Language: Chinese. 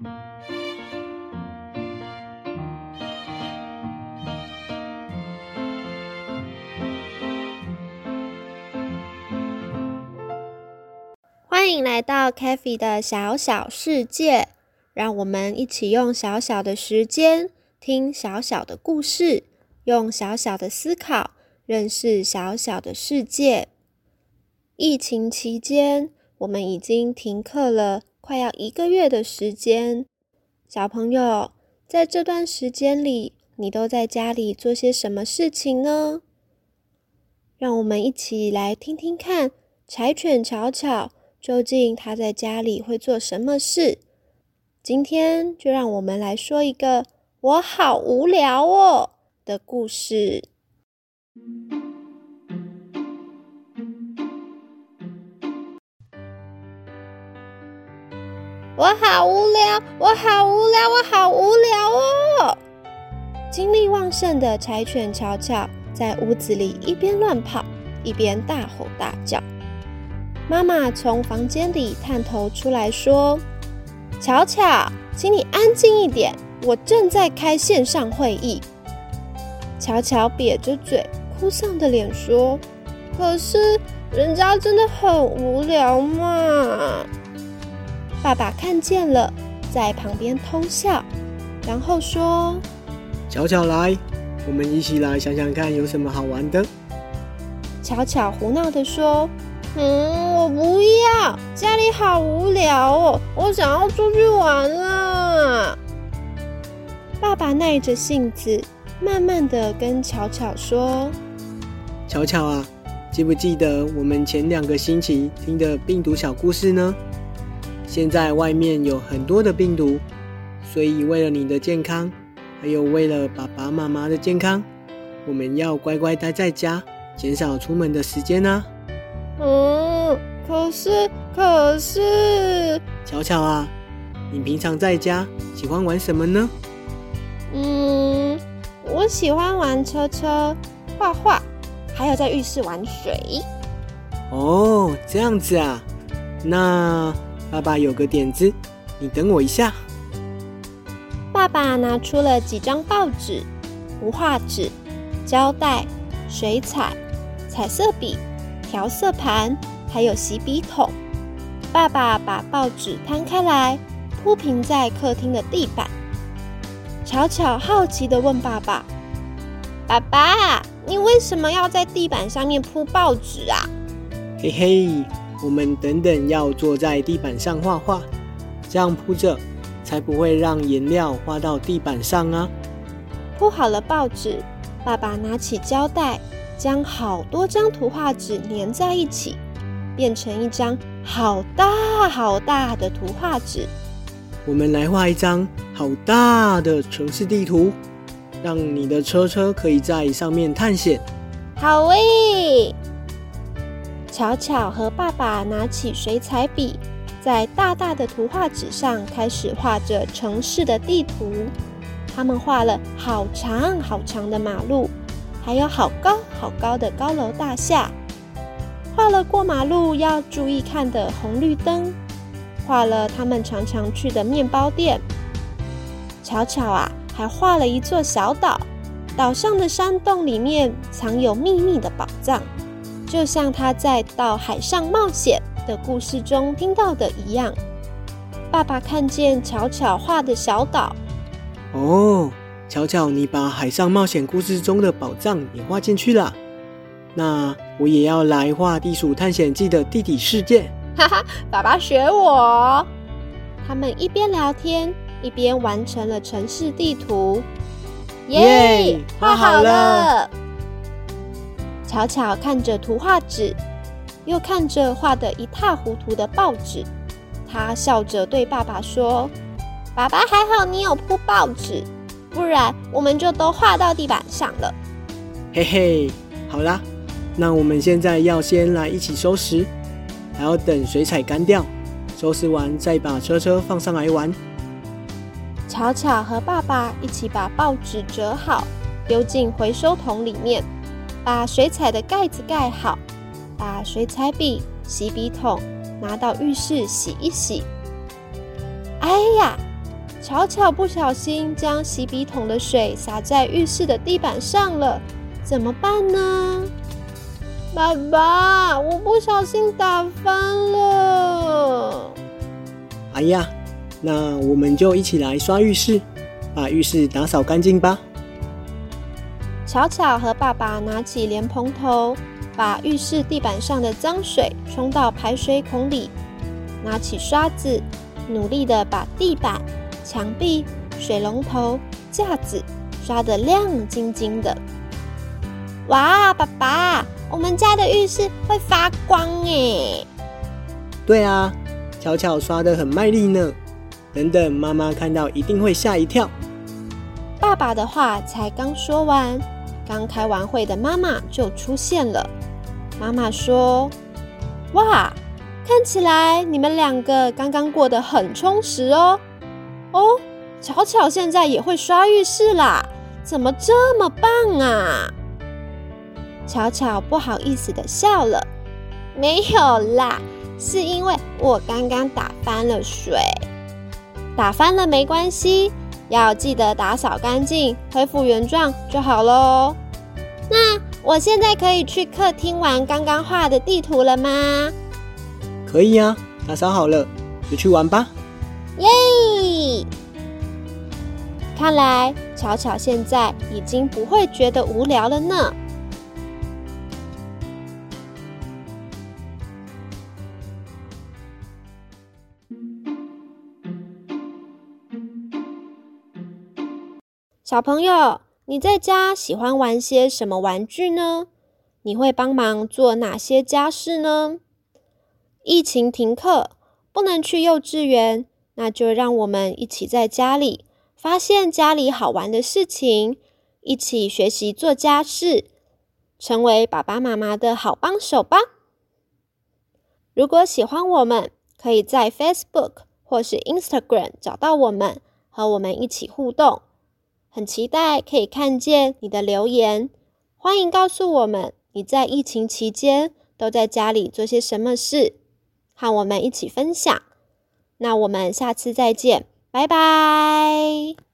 欢迎来到 k a f e 的小小世界，让我们一起用小小的时间听小小的故事，用小小的思考认识小小的世界。疫情期间，我们已经停课了快要一个月的时间。小朋友，在这段时间里，你都在家里做些什么事情呢？让我们一起来听听看，柴犬巧巧。究竟他在家里会做什么事？今天就让我们来说一个“我好无聊哦”的故事。我好无聊，我好无聊，我好无聊哦！精力旺盛的柴犬巧巧在屋子里一边乱跑，一边大吼大叫。妈妈从房间里探头出来说：“巧巧，请你安静一点，我正在开线上会议。”巧巧瘪着嘴，哭丧的脸说：“可是人家真的很无聊嘛。”爸爸看见了，在旁边偷笑，然后说：“巧巧来，我们一起来想想看有什么好玩的。”巧巧胡闹的说。嗯，我不要，家里好无聊哦，我想要出去玩啊！爸爸耐着性子，慢慢的跟巧巧说：“巧巧啊，记不记得我们前两个星期听的病毒小故事呢？现在外面有很多的病毒，所以为了你的健康，还有为了爸爸妈妈的健康，我们要乖乖待在家，减少出门的时间呢。”嗯，可是可是，巧巧啊，你平常在家喜欢玩什么呢？嗯，我喜欢玩车车、画画，还有在浴室玩水。哦，这样子啊，那爸爸有个点子，你等我一下。爸爸拿出了几张报纸、无画纸、胶带、水彩、彩色笔。调色盘，还有洗笔筒。爸爸把报纸摊开来，铺平在客厅的地板。巧巧好奇的问爸爸：“爸爸，你为什么要在地板上面铺报纸啊？”嘿嘿，我们等等要坐在地板上画画，这样铺着才不会让颜料画到地板上啊。铺好了报纸，爸爸拿起胶带。将好多张图画纸粘在一起，变成一张好大好大的图画纸。我们来画一张好大的城市地图，让你的车车可以在上面探险。好诶！巧巧和爸爸拿起水彩笔，在大大的图画纸上开始画着城市的地图。他们画了好长好长的马路。还有好高好高的高楼大厦，画了过马路要注意看的红绿灯，画了他们常常去的面包店。巧巧啊，还画了一座小岛，岛上的山洞里面藏有秘密的宝藏，就像他在到海上冒险的故事中听到的一样。爸爸看见巧巧画的小岛，哦。巧巧，你把海上冒险故事中的宝藏也画进去了。那我也要来画《地鼠探险记》的地底世界。哈哈，爸爸学我。他们一边聊天，一边完成了城市地图。耶，画好了。巧巧看着图画纸，又看着画得一塌糊涂的报纸，他笑着对爸爸说：“爸爸还好，你有铺报纸。”不然我们就都画到地板上了。嘿嘿，好啦，那我们现在要先来一起收拾，还要等水彩干掉，收拾完再把车车放上来玩。巧巧和爸爸一起把报纸折好，丢进回收桶里面，把水彩的盖子盖好，把水彩笔、洗笔筒拿到浴室洗一洗。哎呀！巧巧不小心将洗笔筒的水洒在浴室的地板上了，怎么办呢？爸爸，我不小心打翻了。哎呀，那我们就一起来刷浴室，把浴室打扫干净吧。巧巧和爸爸拿起莲蓬头，把浴室地板上的脏水冲到排水孔里，拿起刷子，努力的把地板。墙壁、水龙头、架子刷得亮晶晶的。哇，爸爸，我们家的浴室会发光耶！对啊，巧巧刷得很卖力呢。等等，妈妈看到一定会吓一跳。爸爸的话才刚说完，刚开完会的妈妈就出现了。妈妈说：“哇，看起来你们两个刚刚过得很充实哦。”哦，巧巧现在也会刷浴室啦，怎么这么棒啊？巧巧不好意思的笑了，没有啦，是因为我刚刚打翻了水，打翻了没关系，要记得打扫干净，恢复原状就好喽。那我现在可以去客厅玩刚刚画的地图了吗？可以呀，打扫好了就去玩吧。耶！看来巧巧现在已经不会觉得无聊了呢。小朋友，你在家喜欢玩些什么玩具呢？你会帮忙做哪些家事呢？疫情停课，不能去幼稚园。那就让我们一起在家里发现家里好玩的事情，一起学习做家事，成为爸爸妈妈的好帮手吧。如果喜欢我们，可以在 Facebook 或是 Instagram 找到我们，和我们一起互动。很期待可以看见你的留言，欢迎告诉我们你在疫情期间都在家里做些什么事，和我们一起分享。那我们下次再见，拜拜。